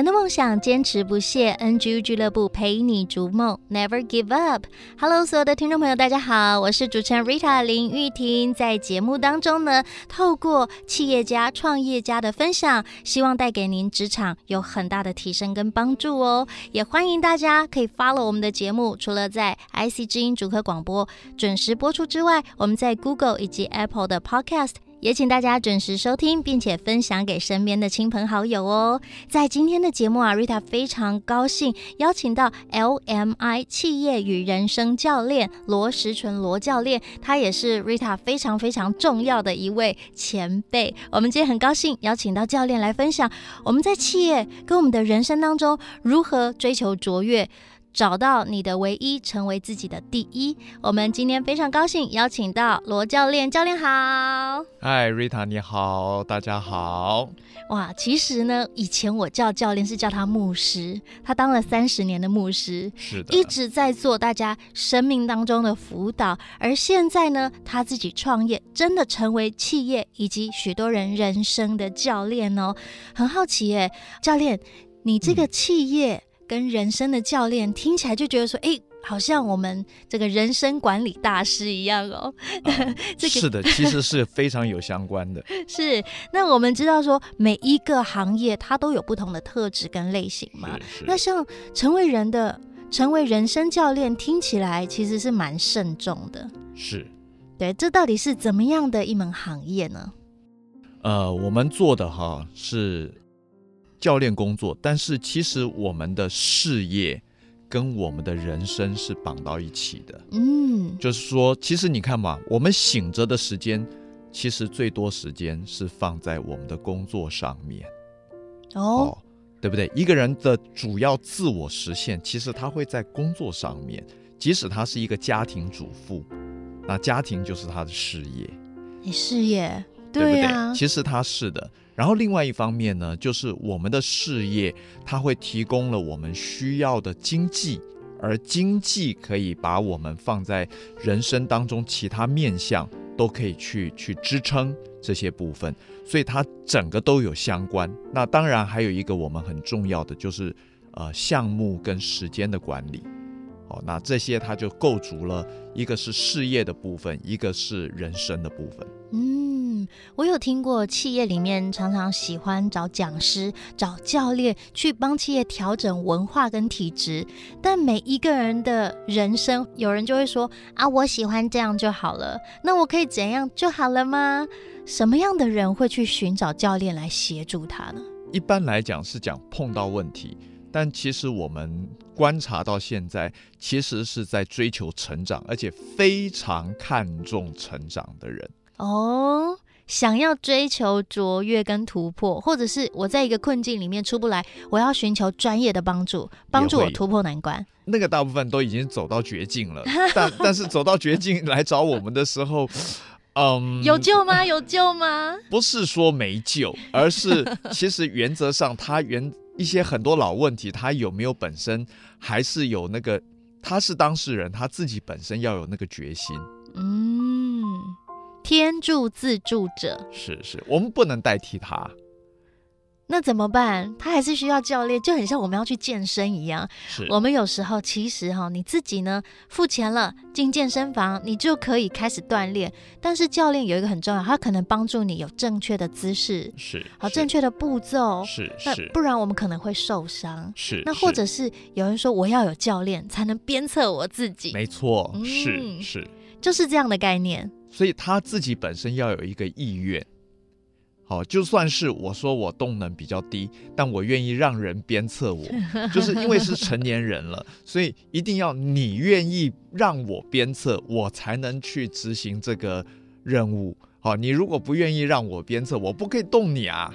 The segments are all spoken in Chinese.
转动梦想，坚持不懈。，NG 俱乐部陪你逐梦，Never give up。Hello，所有的听众朋友，大家好，我是主持人 Rita 林玉婷。在节目当中呢，透过企业家、创业家的分享，希望带给您职场有很大的提升跟帮助哦。也欢迎大家可以 follow 我们的节目，除了在 IC 之音主客广播准时播出之外，我们在 Google 以及 Apple 的 Podcast。也请大家准时收听，并且分享给身边的亲朋好友哦。在今天的节目啊，Rita 非常高兴邀请到 LMI 企业与人生教练罗时纯罗教练，他也是 Rita 非常非常重要的一位前辈。我们今天很高兴邀请到教练来分享我们在企业跟我们的人生当中如何追求卓越。找到你的唯一，成为自己的第一。我们今天非常高兴邀请到罗教练，教练好。嗨，Rita，你好，大家好。哇，其实呢，以前我叫教练是叫他牧师，他当了三十年的牧师，是的，一直在做大家生命当中的辅导。而现在呢，他自己创业，真的成为企业以及许多人人生的教练哦。很好奇耶，教练，你这个企业。嗯跟人生的教练听起来就觉得说，哎、欸，好像我们这个人生管理大师一样哦。呃 这个、是的，其实是非常有相关的。是，那我们知道说，每一个行业它都有不同的特质跟类型嘛。那像成为人的，成为人生教练，听起来其实是蛮慎重的。是，对，这到底是怎么样的一门行业呢？呃，我们做的哈是。教练工作，但是其实我们的事业跟我们的人生是绑到一起的。嗯，就是说，其实你看嘛，我们醒着的时间，其实最多时间是放在我们的工作上面。哦，哦，对不对？一个人的主要自我实现，其实他会在工作上面。即使他是一个家庭主妇，那家庭就是他的事业。你事业，对不对？其实他是的。然后另外一方面呢，就是我们的事业，它会提供了我们需要的经济，而经济可以把我们放在人生当中其他面向都可以去去支撑这些部分，所以它整个都有相关。那当然还有一个我们很重要的就是呃项目跟时间的管理，哦，那这些它就构筑了一个是事业的部分，一个是人生的部分。嗯。我有听过企业里面常常喜欢找讲师、找教练去帮企业调整文化跟体质，但每一个人的人生，有人就会说啊，我喜欢这样就好了，那我可以怎样就好了吗？什么样的人会去寻找教练来协助他呢？一般来讲是讲碰到问题，但其实我们观察到现在，其实是在追求成长，而且非常看重成长的人哦。想要追求卓越跟突破，或者是我在一个困境里面出不来，我要寻求专业的帮助，帮助我突破难关。那个大部分都已经走到绝境了，但 但是走到绝境来找我们的时候，嗯，有救吗？有救吗？不是说没救，而是 其实原则上他原一些很多老问题，他有没有本身还是有那个，他是当事人，他自己本身要有那个决心。嗯。天助自助者，是是，我们不能代替他。那怎么办？他还是需要教练，就很像我们要去健身一样。是，我们有时候其实哈，你自己呢付钱了进健身房，你就可以开始锻炼。但是教练有一个很重要，他可能帮助你有正确的姿势，是好正确的步骤，是是，不然我们可能会受伤。是，那或者是有人说我要有教练才能鞭策我自己，没错，嗯、是是，就是这样的概念。所以他自己本身要有一个意愿，好，就算是我说我动能比较低，但我愿意让人鞭策我，就是因为是成年人了，所以一定要你愿意让我鞭策，我才能去执行这个任务。好，你如果不愿意让我鞭策，我不可以动你啊。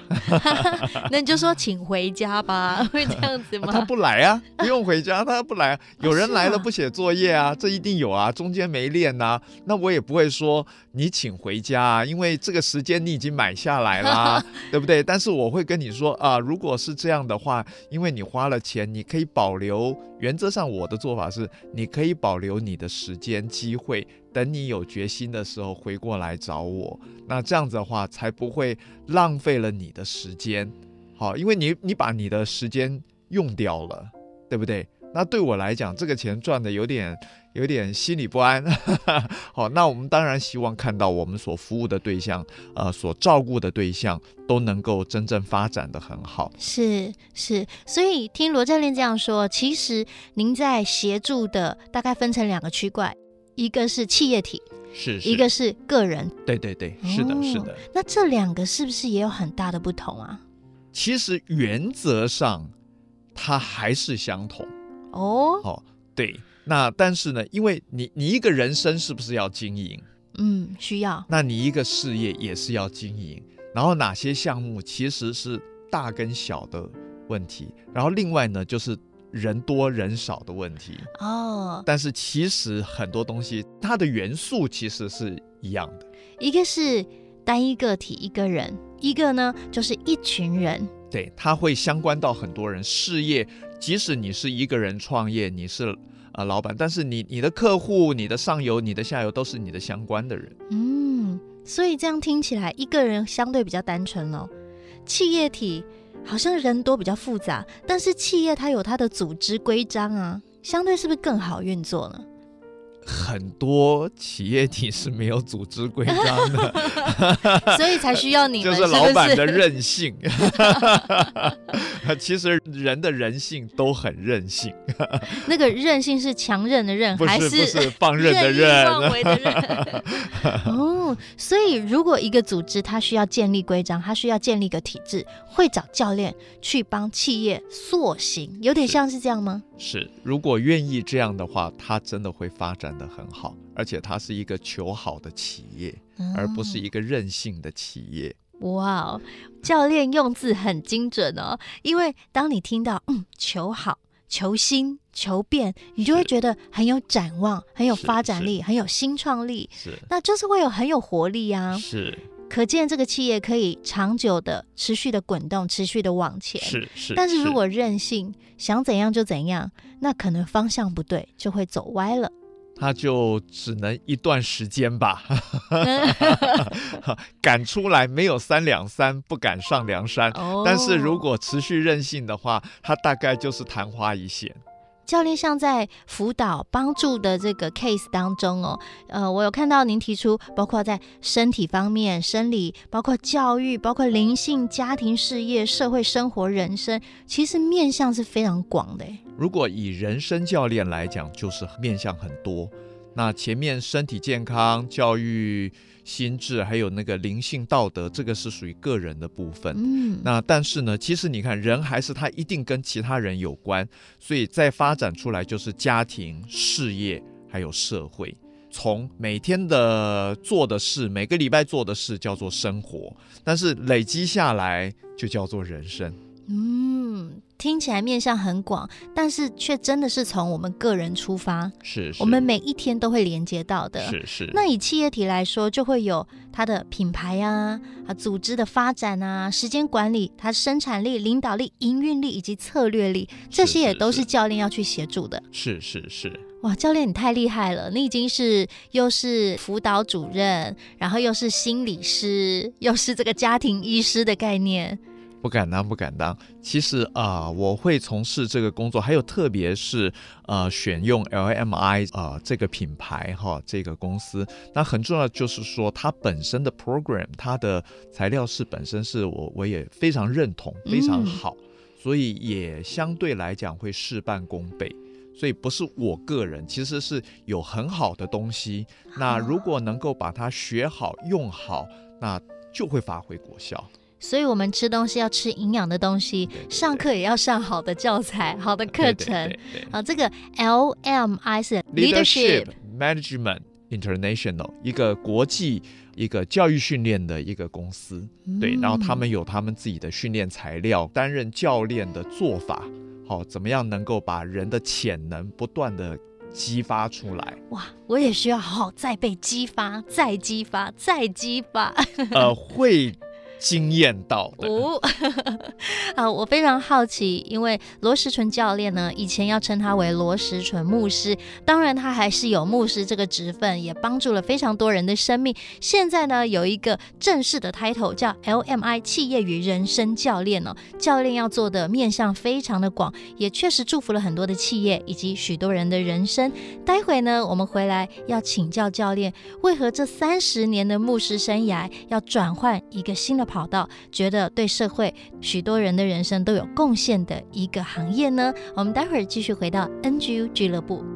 那你就说请回家吧，会这样子吗？他不来啊，不用回家，他不来啊。有人来了不写作业啊，这一定有啊，中间没练呐，那我也不会说你请回家啊，因为这个时间你已经买下来啦，对不对？但是我会跟你说啊，如果是这样的话，因为你花了钱，你可以保留。原则上，我的做法是，你可以保留你的时间机会，等你有决心的时候回过来找我。那这样子的话，才不会浪费了你的时间。好，因为你你把你的时间用掉了，对不对？那对我来讲，这个钱赚的有点有点心里不安。好，那我们当然希望看到我们所服务的对象，呃，所照顾的对象都能够真正发展得很好。是是，所以听罗教练这样说，其实您在协助的大概分成两个区块，一个是企业体，是，是，一个是个人。对对对，是的，是的。哦，那这两个是不是也有很大的不同啊？其实原则上它还是相同。哦，哦，对，那但是呢，因为你你一个人生是不是要经营？嗯，需要。那你一个事业也是要经营，然后哪些项目其实是大跟小的问题，然后另外呢就是人多人少的问题。哦，但是其实很多东西它的元素其实是一样的。一个是单一个体一个人，一个呢就是一群人。对，它会相关到很多人事业。即使你是一个人创业，你是啊、呃、老板，但是你你的客户、你的上游、你的下游都是你的相关的人。嗯，所以这样听起来，一个人相对比较单纯咯。企业体好像人多比较复杂，但是企业它有它的组织规章啊，相对是不是更好运作呢？很多企业体是没有组织规章的，所以才需要你们，就是老板的任性。其实人的人性都很任性。那个任性是强韧的韧，还是不是放任的任？放为的任。哦，所以如果一个组织它需要建立规章，它需要建立一个体制，会找教练去帮企业塑形，有点像是这样吗？是，如果愿意这样的话，它真的会发展的很好，而且它是一个求好的企业，嗯、而不是一个任性的企业。哇，教练用字很精准哦。因为当你听到“嗯，求好、求新、求变”，你就会觉得很有展望，很有发展力，很有新创力。是，那就是会有很有活力啊。是，可见这个企业可以长久的、持续的滚动，持续的往前。是是。但是如果任性，想怎样就怎样，那可能方向不对，就会走歪了。他就只能一段时间吧，赶出来没有三两三，不敢上梁山。Oh. 但是如果持续任性的话，他大概就是昙花一现。教练像在辅导帮助的这个 case 当中哦，呃，我有看到您提出，包括在身体方面、生理，包括教育，包括灵性、家庭、事业、社会生活、人生，其实面向是非常广的。如果以人生教练来讲，就是面向很多。那前面身体健康、教育。心智还有那个灵性道德，这个是属于个人的部分。嗯，那但是呢，其实你看，人还是他一定跟其他人有关，所以再发展出来就是家庭、事业还有社会。从每天的做的事，每个礼拜做的事叫做生活，但是累积下来就叫做人生。嗯，听起来面向很广，但是却真的是从我们个人出发，是，是我们每一天都会连接到的。是是。那以企业体来说，就会有它的品牌啊，啊，组织的发展啊，时间管理，它生产力、领导力、营运力以及策略力，这些也都是教练要去协助的。是是是。是哇，教练你太厉害了！你已经是又是辅导主任，然后又是心理师，又是这个家庭医师的概念。不敢当，不敢当。其实啊、呃，我会从事这个工作，还有特别是呃，选用 LMI 啊、呃、这个品牌哈，这个公司，那很重要就是说，它本身的 program，它的材料是本身是我我也非常认同，非常好，嗯、所以也相对来讲会事半功倍。所以不是我个人，其实是有很好的东西，那如果能够把它学好用好，那就会发挥果效。所以我们吃东西要吃营养的东西，上课也要上好的教材、好的课程。对对对对，好，这个 LMI 是 Leadership Management International，一个国际一个教育训练的一个公司。嗯、对，然后他们有他们自己的训练材料，担任教练的做法，好，怎么样能够把人的潜能不断的激发出来？哇，我也需要好好再被激发，再激发，再激发。呃，会。惊艳到的哦，好，我非常好奇，因为罗石纯教练呢，以前要称他为罗石纯牧师，当然他还是有牧师这个职分，也帮助了非常多人的生命。现在呢，有一个正式的 title 叫 LMI 企业与人生教练哦，教练要做的面向非常的广，也确实祝福了很多的企业以及许多人的人生。待会呢，我们回来要请教教练，为何这三十年的牧师生涯要转换一个新的跑道，觉得对社会许多人的人生都有贡献的一个行业呢？我们待会儿继续回到 NGU 俱乐部。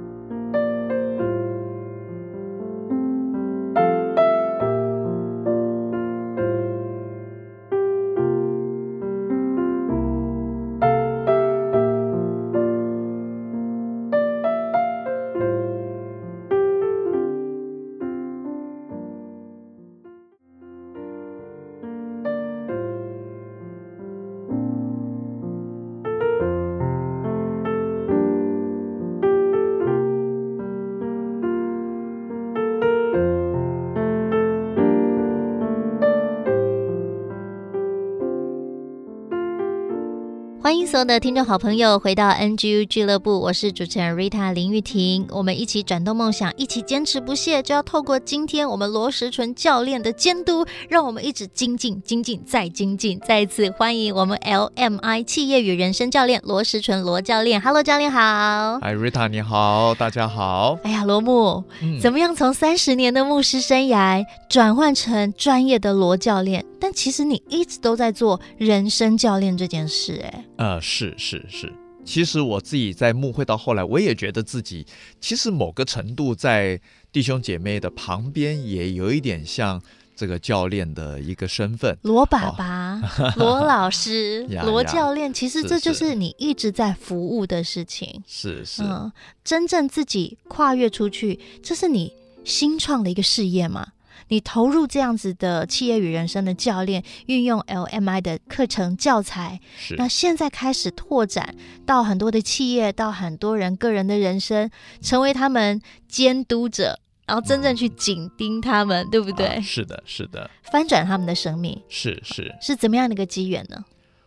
的听众好朋友回到 NGU 俱乐部，我是主持人 Rita 林玉婷，我们一起转动梦想，一起坚持不懈，就要透过今天我们罗时纯教练的监督，让我们一直精进、精进再精进。再一次欢迎我们 LMI 企业与人生教练罗时纯罗教练，Hello 教练好，哎 Rita 你好，大家好。哎呀，罗牧，嗯、怎么样从三十年的牧师生涯转换成专业的罗教练？但其实你一直都在做人生教练这件事，哎，呃，是是是，其实我自己在牧会到后来，我也觉得自己其实某个程度在弟兄姐妹的旁边，也有一点像这个教练的一个身份。罗爸爸、哦、罗老师、罗教练，其实这就是你一直在服务的事情。是是，嗯，真正自己跨越出去，这是你新创的一个事业吗？你投入这样子的企业与人生的教练，运用 LMI 的课程教材，是那现在开始拓展到很多的企业，到很多人个人的人生，成为他们监督者，然后真正去紧盯他们，嗯、对不对、啊？是的，是的，翻转他们的生命，是是是怎么样的一个机缘呢？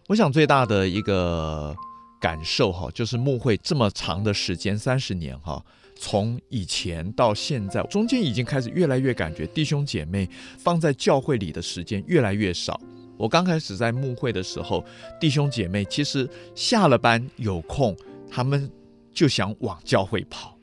我想最大的一个感受哈，就是牧会这么长的时间，三十年哈。从以前到现在，中间已经开始越来越感觉弟兄姐妹放在教会里的时间越来越少。我刚开始在牧会的时候，弟兄姐妹其实下了班有空，他们就想往教会跑。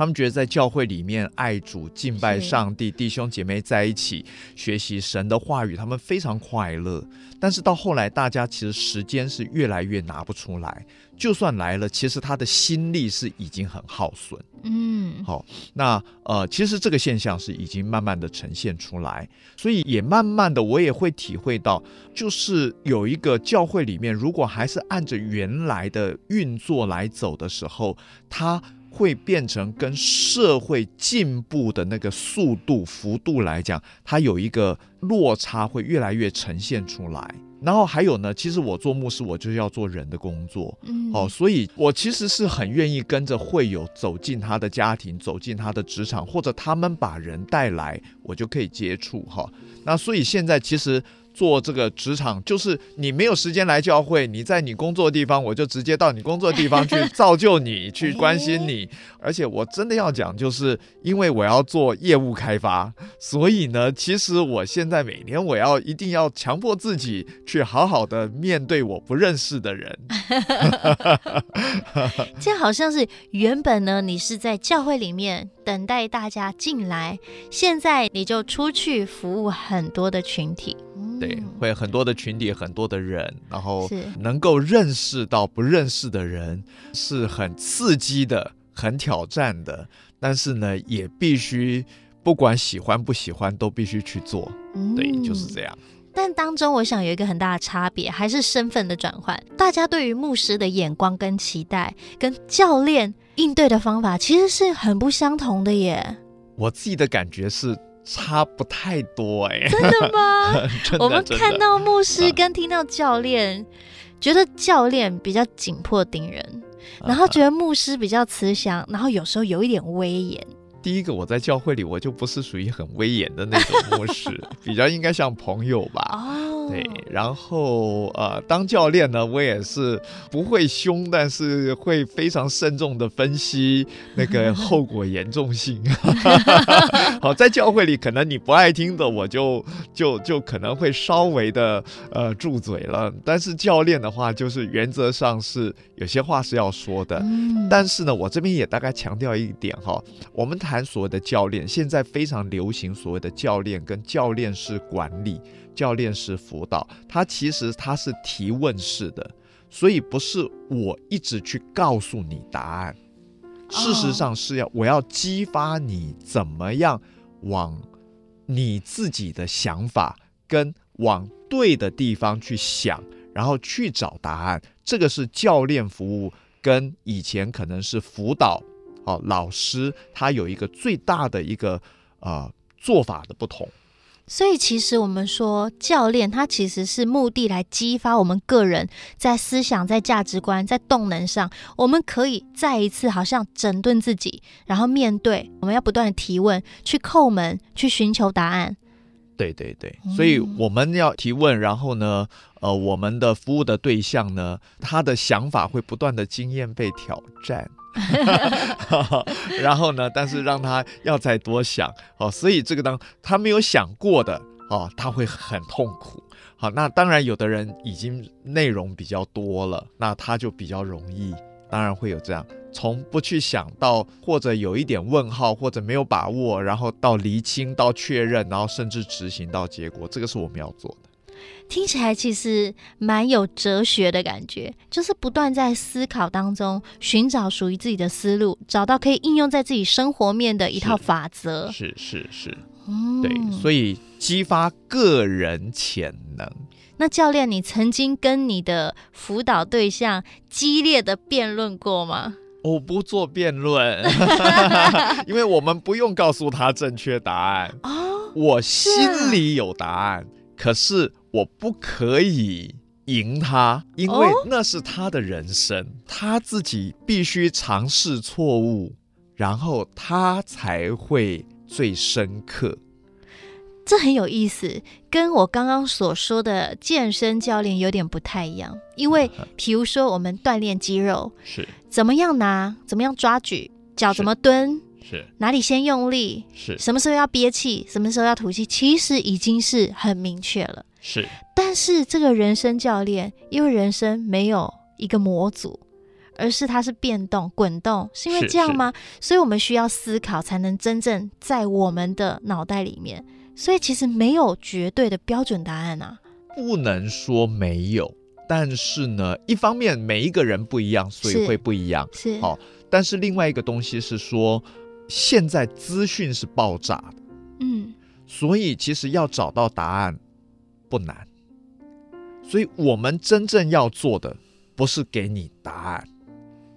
他们觉得在教会里面爱主、敬拜上帝，弟兄姐妹在一起学习神的话语，他们非常快乐。但是到后来，大家其实时间是越来越拿不出来。就算来了，其实他的心力是已经很耗损。嗯，好，那呃，其实这个现象是已经慢慢的呈现出来，所以也慢慢的我也会体会到，就是有一个教会里面，如果还是按着原来的运作来走的时候，它会变成跟社会进步的那个速度幅度来讲，它有一个落差，会越来越呈现出来。然后还有呢，其实我做牧师，我就是要做人的工作，嗯，哦，所以我其实是很愿意跟着会友走进他的家庭，走进他的职场，或者他们把人带来，我就可以接触哈。那所以现在其实。做这个职场，就是你没有时间来教会，你在你工作的地方，我就直接到你工作的地方去 造就你，去关心你。而且我真的要讲，就是因为我要做业务开发，所以呢，其实我现在每年我要一定要强迫自己去好好的面对我不认识的人。这好像是原本呢，你是在教会里面等待大家进来，现在你就出去服务很多的群体。对，会很多的群体，很多的人，然后能够认识到不认识的人，是很刺激的，很挑战的。但是呢，也必须不管喜欢不喜欢，都必须去做。对，就是这样。但当中我想有一个很大的差别，还是身份的转换。大家对于牧师的眼光跟期待，跟教练应对的方法，其实是很不相同的耶。我自己的感觉是差不太多哎。真的吗？真的，我们看到牧师跟听到教练，啊、觉得教练比较紧迫盯人，然后觉得牧师比较慈祥，然后有时候有一点威严。第一个，我在教会里，我就不是属于很威严的那种牧师，比较应该像朋友吧。哦，对。然后呃，当教练呢，我也是不会凶，但是会非常慎重的分析那个 后果严重性。好，在教会里，可能你不爱听的，我就就就可能会稍微的呃住嘴了。但是教练的话，就是原则上是有些话是要说的。嗯。但是呢，我这边也大概强调一点哈，我们谈。所谓的教练，现在非常流行所谓的教练跟教练式管理、教练式辅导，它其实它是提问式的，所以不是我一直去告诉你答案，事实上是要我要激发你怎么样往你自己的想法跟往对的地方去想，然后去找答案。这个是教练服务跟以前可能是辅导。哦，老师他有一个最大的一个呃做法的不同，所以其实我们说教练他其实是目的来激发我们个人在思想、在价值观、在动能上，我们可以再一次好像整顿自己，然后面对我们要不断的提问，去叩门，去寻求答案。对对对，所以我们要提问，然后呢，呃，我们的服务的对象呢，他的想法会不断的经验被挑战。然后呢？但是让他要再多想哦，所以这个当他没有想过的哦，他会很痛苦。好，那当然有的人已经内容比较多了，那他就比较容易，当然会有这样从不去想到或者有一点问号或者没有把握，然后到厘清到确认，然后甚至执行到结果，这个是我们要做的。听起来其实蛮有哲学的感觉，就是不断在思考当中寻找属于自己的思路，找到可以应用在自己生活面的一套法则。是是是，对，所以激发个人潜能。那教练，你曾经跟你的辅导对象激烈的辩论过吗？我不做辩论，因为我们不用告诉他正确答案。哦，我心里有答案，可是。我不可以赢他，因为那是他的人生，他自己必须尝试错误，然后他才会最深刻。这很有意思，跟我刚刚所说的健身教练有点不太一样。因为，比如说我们锻炼肌肉，是怎么样拿，怎么样抓举，脚怎么蹲，是哪里先用力，是什么时候要憋气，什么时候要吐气，其实已经是很明确了。是，但是这个人生教练，因为人生没有一个模组，而是它是变动、滚动，是因为这样吗？所以我们需要思考，才能真正在我们的脑袋里面。所以其实没有绝对的标准答案啊，不能说没有，但是呢，一方面每一个人不一样，所以会不一样。是，好，但是另外一个东西是说，现在资讯是爆炸的，嗯，所以其实要找到答案。不难，所以我们真正要做的不是给你答案，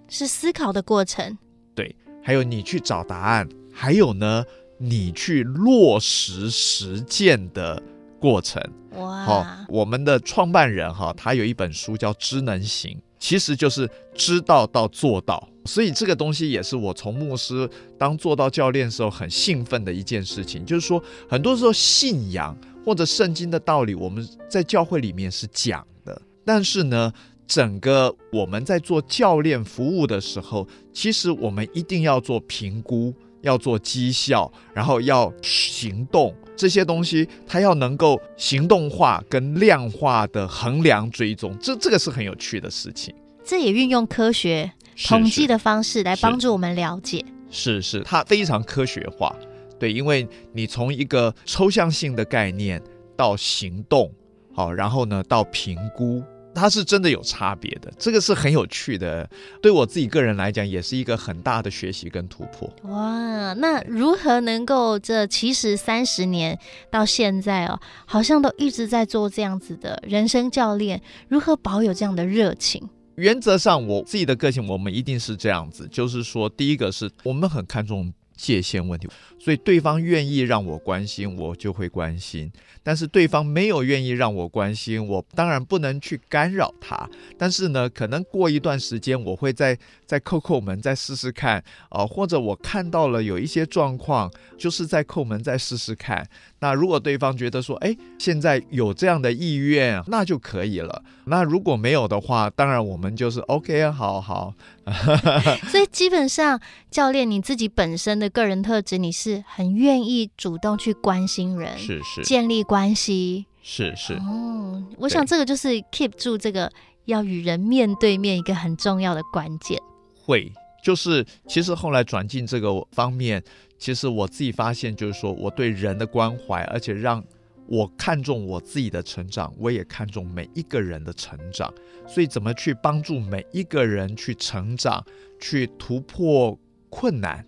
是思考的过程。对，还有你去找答案，还有呢，你去落实实践的过程。哇！好，我们的创办人哈，他有一本书叫《知能行》，其实就是知道到做到。所以这个东西也是我从牧师当做到教练的时候很兴奋的一件事情，就是说很多时候信仰。或者圣经的道理，我们在教会里面是讲的，但是呢，整个我们在做教练服务的时候，其实我们一定要做评估，要做绩效，然后要行动，这些东西它要能够行动化跟量化的衡量追踪，这这个是很有趣的事情。这也运用科学统计的方式来帮助我们了解。是是，它非常科学化。对，因为你从一个抽象性的概念到行动，好，然后呢到评估，它是真的有差别的，这个是很有趣的。对我自己个人来讲，也是一个很大的学习跟突破。哇，那如何能够这其实三十年到现在哦，好像都一直在做这样子的人生教练，如何保有这样的热情？原则上，我自己的个性，我们一定是这样子，就是说，第一个是我们很看重界限问题，所以对方愿意让我关心，我就会关心。但是对方没有愿意让我关心，我当然不能去干扰他。但是呢，可能过一段时间，我会在再扣扣门，再试试看啊、呃，或者我看到了有一些状况，就是再扣门再试试看。那如果对方觉得说，哎，现在有这样的意愿，那就可以了。那如果没有的话，当然我们就是 OK，好好。所以基本上，教练你自己本身的个人特质，你是很愿意主动去关心人，是是，建立关系，是是。哦，我想这个就是 keep 住这个要与人面对面一个很重要的关键。会，就是其实后来转进这个方面，其实我自己发现，就是说我对人的关怀，而且让。我看重我自己的成长，我也看重每一个人的成长，所以怎么去帮助每一个人去成长，去突破困难，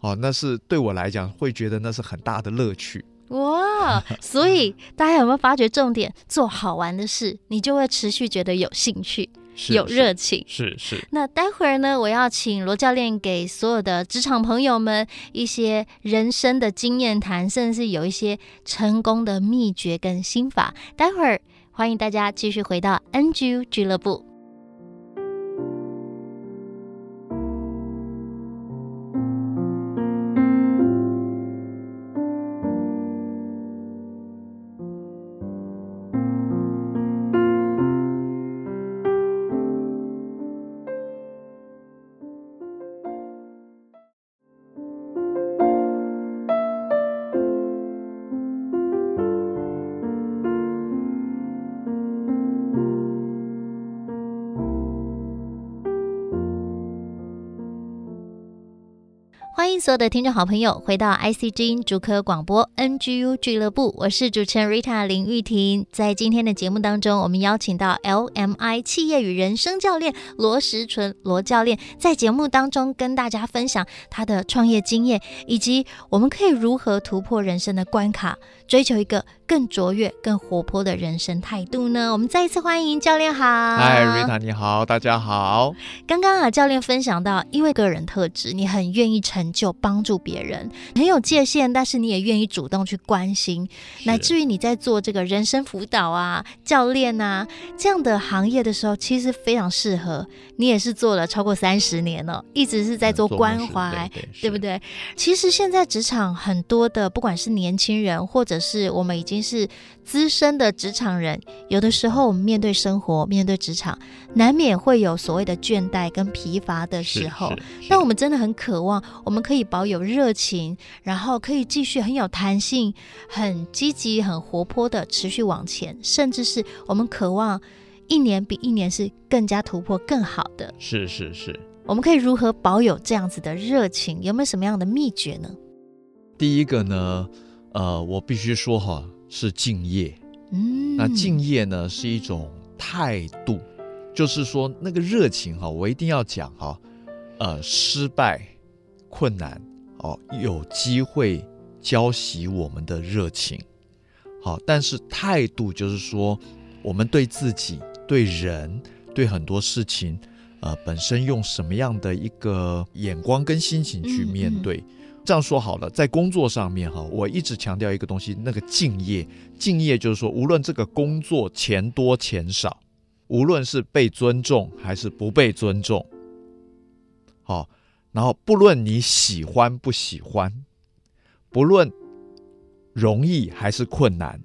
哦，那是对我来讲会觉得那是很大的乐趣。哇，所以大家有没有发觉重点？做好玩的事，你就会持续觉得有兴趣。有热情，是是，那待会儿呢，我要请罗教练给所有的职场朋友们一些人生的经验谈，甚至是有一些成功的秘诀跟心法。待会儿欢迎大家继续回到 NGU 俱乐部。所有的听众好朋友回到 IC 之音竹科广播 NGU 俱乐部，我是主持人 Rita 林玉婷。在今天的节目当中，我们邀请到 LMI 企业与人生教练罗时纯罗教练，在节目当中跟大家分享他的创业经验，以及我们可以如何突破人生的关卡，追求一个更卓越、更活泼的人生态度呢？我们再一次欢迎教练好。嗨，Rita 你好，大家好。刚刚啊，教练分享到，因为个人特质，你很愿意成。就帮助别人，很有界限，但是你也愿意主动去关心，乃至于你在做这个人生辅导啊、教练啊这样的行业的时候，其实非常适合。你也是做了超过三十年了，一直是在做关怀，对不对？其实现在职场很多的，不管是年轻人，或者是我们已经是资深的职场人，有的时候我们面对生活、面对职场，难免会有所谓的倦怠跟疲乏的时候。但我们真的很渴望，我们。可以保有热情，然后可以继续很有弹性、很积极、很活泼的持续往前，甚至是我们渴望一年比一年是更加突破、更好的。是是是，我们可以如何保有这样子的热情？有没有什么样的秘诀呢？第一个呢，呃，我必须说哈，是敬业。嗯，那敬业呢是一种态度，就是说那个热情哈，我一定要讲哈，呃，失败。困难哦，有机会浇熄我们的热情，好，但是态度就是说，我们对自己、对人、对很多事情，呃，本身用什么样的一个眼光跟心情去面对？嗯嗯。这样说好了，在工作上面哈，我一直强调一个东西，那个敬业。敬业就是说，无论这个工作钱多钱少，无论是被尊重还是不被尊重，好。然后，不论你喜欢不喜欢，不论容易还是困难，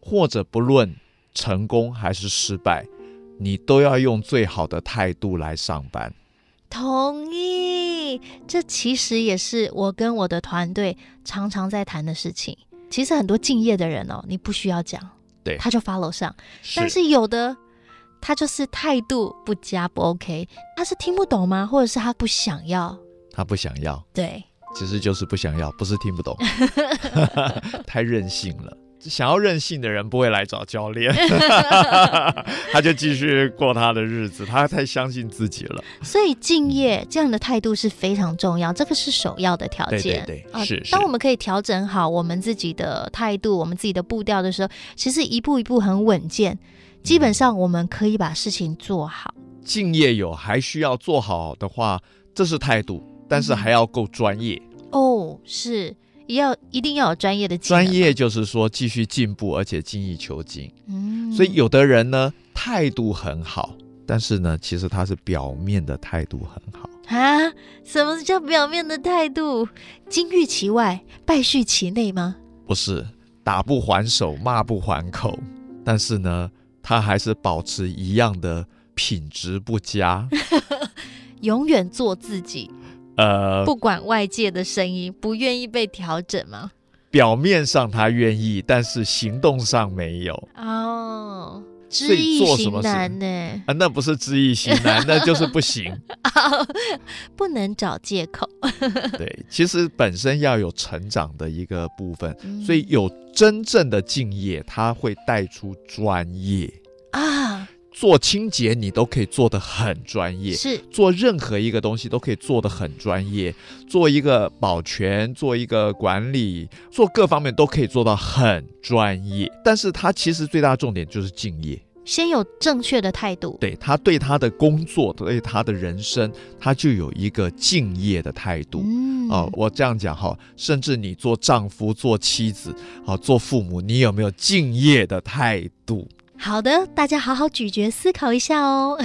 或者不论成功还是失败，你都要用最好的态度来上班。同意，这其实也是我跟我的团队常常在谈的事情。其实很多敬业的人哦，你不需要讲，对，他就 follow 上。但是有的。他就是态度不佳不 OK，他是听不懂吗？或者是他不想要？他不想要，对，其实就是不想要，不是听不懂，太任性了。想要任性的人不会来找教练，他就继续过他的日子，他太相信自己了。所以敬业这样的态度是非常重要，这个是首要的条件。对对对，是。当我们可以调整好我们自己的态度，我们自己的步调的时候，其实一步一步很稳健，基本上我们可以把事情做好。敬业有还需要做好的话，这是态度，但是还要够专业。哦，是。要一定要有专业的专业，就是说继续进步，而且精益求精。嗯，所以有的人呢态度很好，但是呢，其实他是表面的态度很好啊？什么叫表面的态度？金玉其外，败絮其内吗？不是，打不还手，骂不还口，但是呢，他还是保持一样的品质不佳，永远做自己。呃，不管外界的声音，不愿意被调整吗？表面上他愿意，但是行动上没有。哦，知易行难呢？啊，那不是知易行难，那就是不行。哦，不能找借口。对，其实本身要有成长的一个部分，嗯，所以有真正的敬业，他会带出专业啊。做清洁你都可以做得很专业，是做任何一个东西都可以做得很专业，做一个保全，做一个管理，做各方面都可以做到很专业。但是他其实最大的重点就是敬业，先有正确的态度，对他对他的工作，对他的人生，他就有一个敬业的态度。嗯，哦，我这样讲哈，甚至你做丈夫、做妻子、啊，做父母，你有没有敬业的态度？好的，大家好好咀嚼思考一下 哦。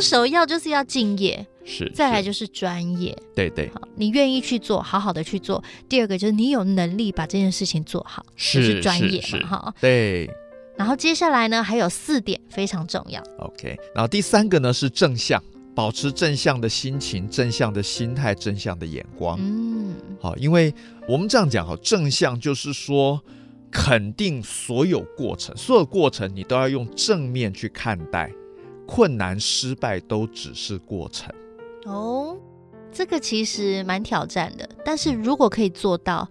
首要就是要敬业，是，再来就是专业。对对，好，你愿意去做，好好的去做。第二个就是你有能力把这件事情做好，是，就是专业嘛，哈。对。然后接下来呢，还有四点非常重要。OK，然后第三个呢是正向，保持正向的心情、正向的心态、正向的眼光。嗯，好，因为我们这样讲哈，正向就是说。肯定所有过程，所有过程你都要用正面去看待，困难失败都只是过程。哦，这个其实蛮挑战的，但是如果可以做到，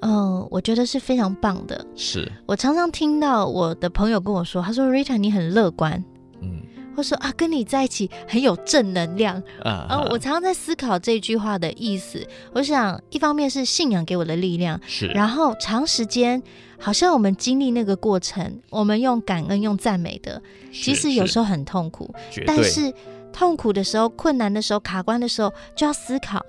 嗯、呃，我觉得是非常棒的。是我常常听到我的朋友跟我说，他说：“Rita，你很乐观。”嗯。或说啊，跟你在一起很有正能量啊！啊，我常常在思考这句话的意思。我想，一方面是信仰给我的力量，是。然后长时间，好像我们经历那个过程，我们用感恩、用赞美的，其实有时候很痛苦。但是痛苦的时候、困难的时候、卡关的时候，就要思考：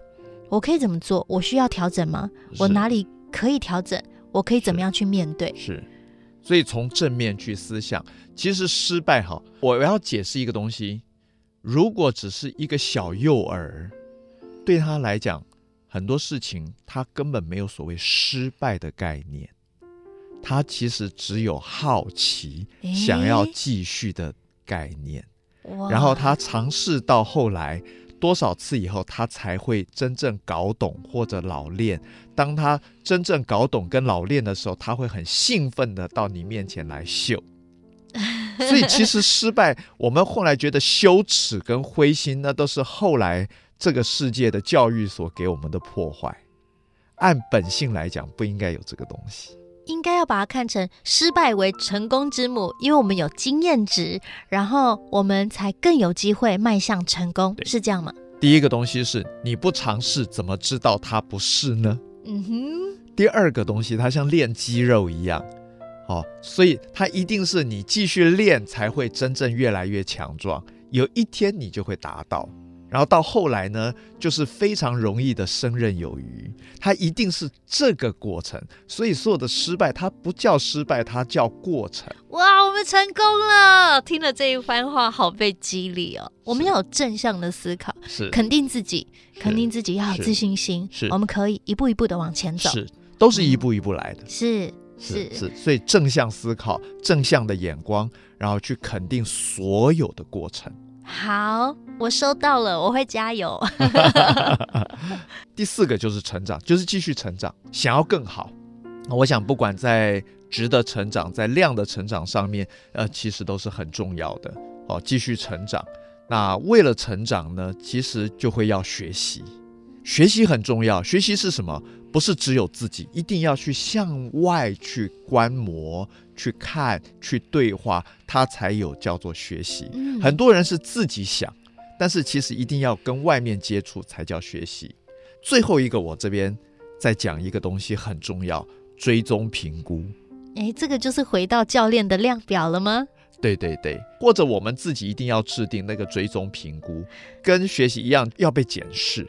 我可以怎么做？我需要调整吗？我哪里可以调整？我可以怎么样去面对？是。所以从正面去思想，其实失败哈，我要解释一个东西。如果只是一个小幼儿，对他来讲，很多事情他根本没有所谓失败的概念，他其实只有好奇，想要继续的概念。然后他尝试到后来。多少次以后，他才会真正搞懂或者老练。当他真正搞懂跟老练的时候，他会很兴奋的到你面前来秀。所以其实失败，我们后来觉得羞耻跟灰心，那都是后来这个世界的教育所给我们的破坏。按本性来讲，不应该有这个东西。应该要把它看成失败为成功之母，因为我们有经验值，然后我们才更有机会迈向成功，是这样吗？第一个东西是你不尝试，怎么知道它不是呢？嗯哼。第二个东西，它像练肌肉一样，哦，所以它一定是你继续练才会真正越来越强壮，有一天你就会达到。然后到后来呢，就是非常容易的胜任有余，它一定是这个过程。所以所有的失败，它不叫失败，它叫过程。哇，我们成功了！听了这一番话，好被激励哦。我们要有正向的思考，是肯定自己，肯定自己要有自信心。是，我们可以一步一步的往前走。是，都是一步一步来的。嗯、是是是，是，所以正向思考，正向的眼光，然后去肯定所有的过程。好，我收到了，我会加油。第四个就是成长，就是继续成长，想要更好。我想，不管在质的成长，在量的成长上面，呃，其实都是很重要的。哦，继续成长。那为了成长呢，其实就会要学习。学习很重要。学习是什么？不是只有自己，一定要去向外去观摩、去看、去对话，它才有叫做学习。嗯。很多人是自己想，但是其实一定要跟外面接触才叫学习。最后一个，我这边再讲一个东西很重要，追踪评估。诶，这个就是回到教练的量表了吗？对对对，或者我们自己一定要制定那个追踪评估，跟学习一样要被检视。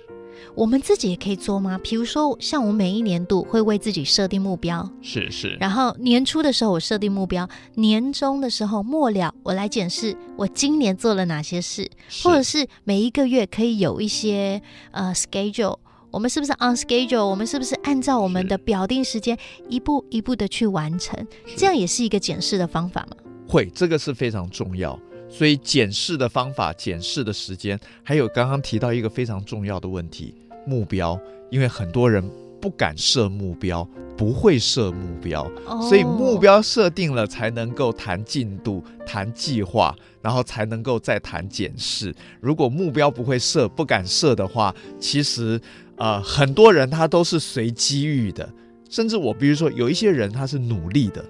我们自己也可以做吗？比如说，像我每一年度会为自己设定目标，是是。然后年初的时候我设定目标，年终的时候末了我来检视我今年做了哪些事，或者是每一个月可以有一些呃 schedule，我们是不是 on schedule？我们是不是按照我们的表定时间一步一步的去完成？这样也是一个检视的方法吗？会，这个是非常重要。所以检视的方法、检视的时间，还有刚刚提到一个非常重要的问题。目标，因为很多人不敢设目标，不会设目标，oh. 所以目标设定了才能够谈进度、谈计划，然后才能够再谈检视。如果目标不会设、不敢设的话，其实呃很多人他都是随机遇的，甚至我比如说有一些人他是努力的，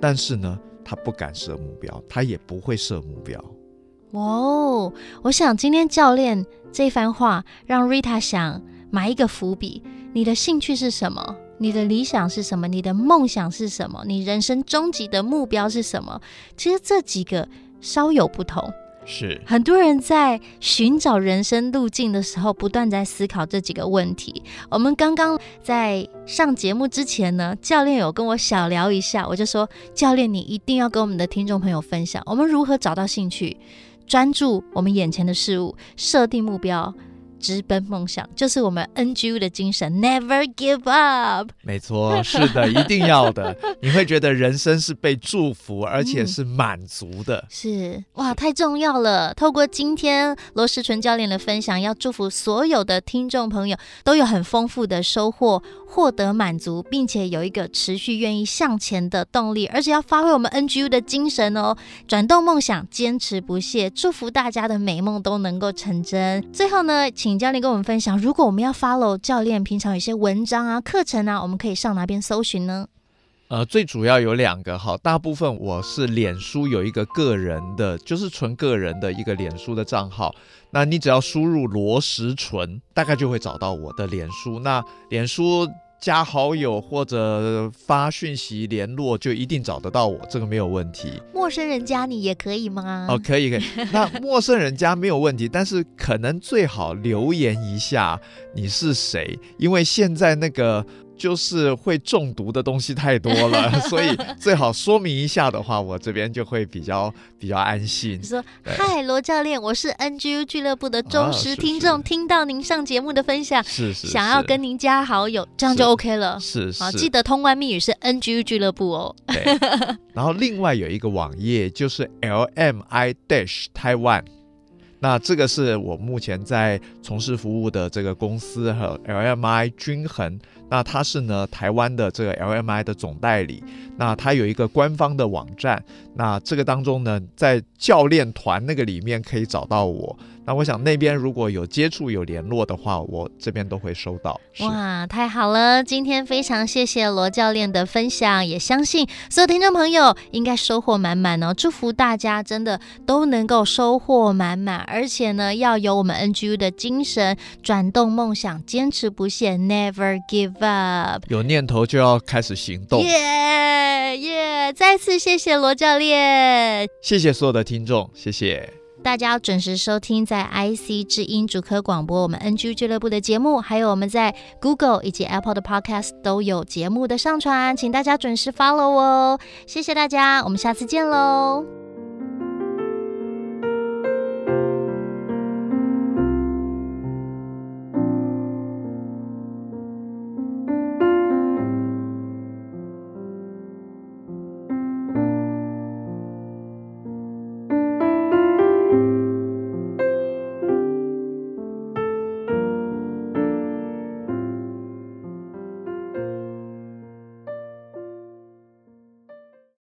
但是呢他不敢设目标，他也不会设目标。哇哦，我想今天教练这番话让 Rita 想。埋一个伏笔，你的兴趣是什么？你的理想是什么？你的梦想是什么？你人生终极的目标是什么？其实这几个稍有不同。是很多人在寻找人生路径的时候，不断在思考这几个问题。我们刚刚在上节目之前呢，教练有跟我小聊一下，我就说，教练你一定要跟我们的听众朋友分享，我们如何找到兴趣，专注我们眼前的事物，设定目标。直奔梦想，就是我们 NGU 的精神，Never give up。没错，是的，一定要的。你会觉得人生是被祝福，而且是满足的。嗯、是哇，太重要了。透过今天罗时纯教练的分享，要祝福所有的听众朋友都有很丰富的收获，获得满足，并且有一个持续愿意向前的动力，而且要发挥我们 NGU 的精神哦，转动梦想，坚持不懈。祝福大家的美梦都能够成真。最后呢，请。教练跟我们分享，如果我们要 follow 教练平常有些文章啊、课程啊，我们可以上哪边搜寻呢？呃，最主要有两个哈，大部分我是脸书有一个个人的，就是纯个人的一个脸书的账号。那你只要输入罗时纯，大概就会找到我的脸书。那脸书。加好友或者发讯息联络，就一定找得到我，这个没有问题。陌生人加你也可以吗？哦，可以可以。那陌生人加没有问题，但是可能最好留言一下你是谁，因为现在那个。就是会中毒的东西太多了，所以最好说明一下的话，我这边就会比较比较安心。你说：“嗨，罗教练，我是 NGU 俱乐部的忠实听众，听到您上节目的分享，是是，想要跟您加好友，这样就 OK 了。是是，好，记得通关密语是 NGU 俱乐部哦。对，然后另外有一个网页就是 LMI Dash Taiwan，那这个是我目前在从事服务的这个公司和 LMI 均衡。那他是呢，台湾的这个 LMI 的总代理，那他有一个官方的网站，那这个当中呢，在教练团那个里面可以找到我。那我想那边如果有接触有联络的话，我这边都会收到。哇，太好了！今天非常谢谢罗教练的分享，也相信所有听众朋友应该收获满满哦。祝福大家真的都能够收获满满，而且呢，要有我们 NGU 的精神，转动梦想，坚持不懈，Never give up。有念头就要开始行动。耶耶！再次谢谢罗教练，谢谢所有的听众，谢谢。大家准时收听在 IC 之音主科广播我们 NG 俱乐部的节目，还有我们在 Google 以及 Apple 的 Podcast 都有节目的上传，请大家准时 follow 哦。谢谢大家，我们下次见喽。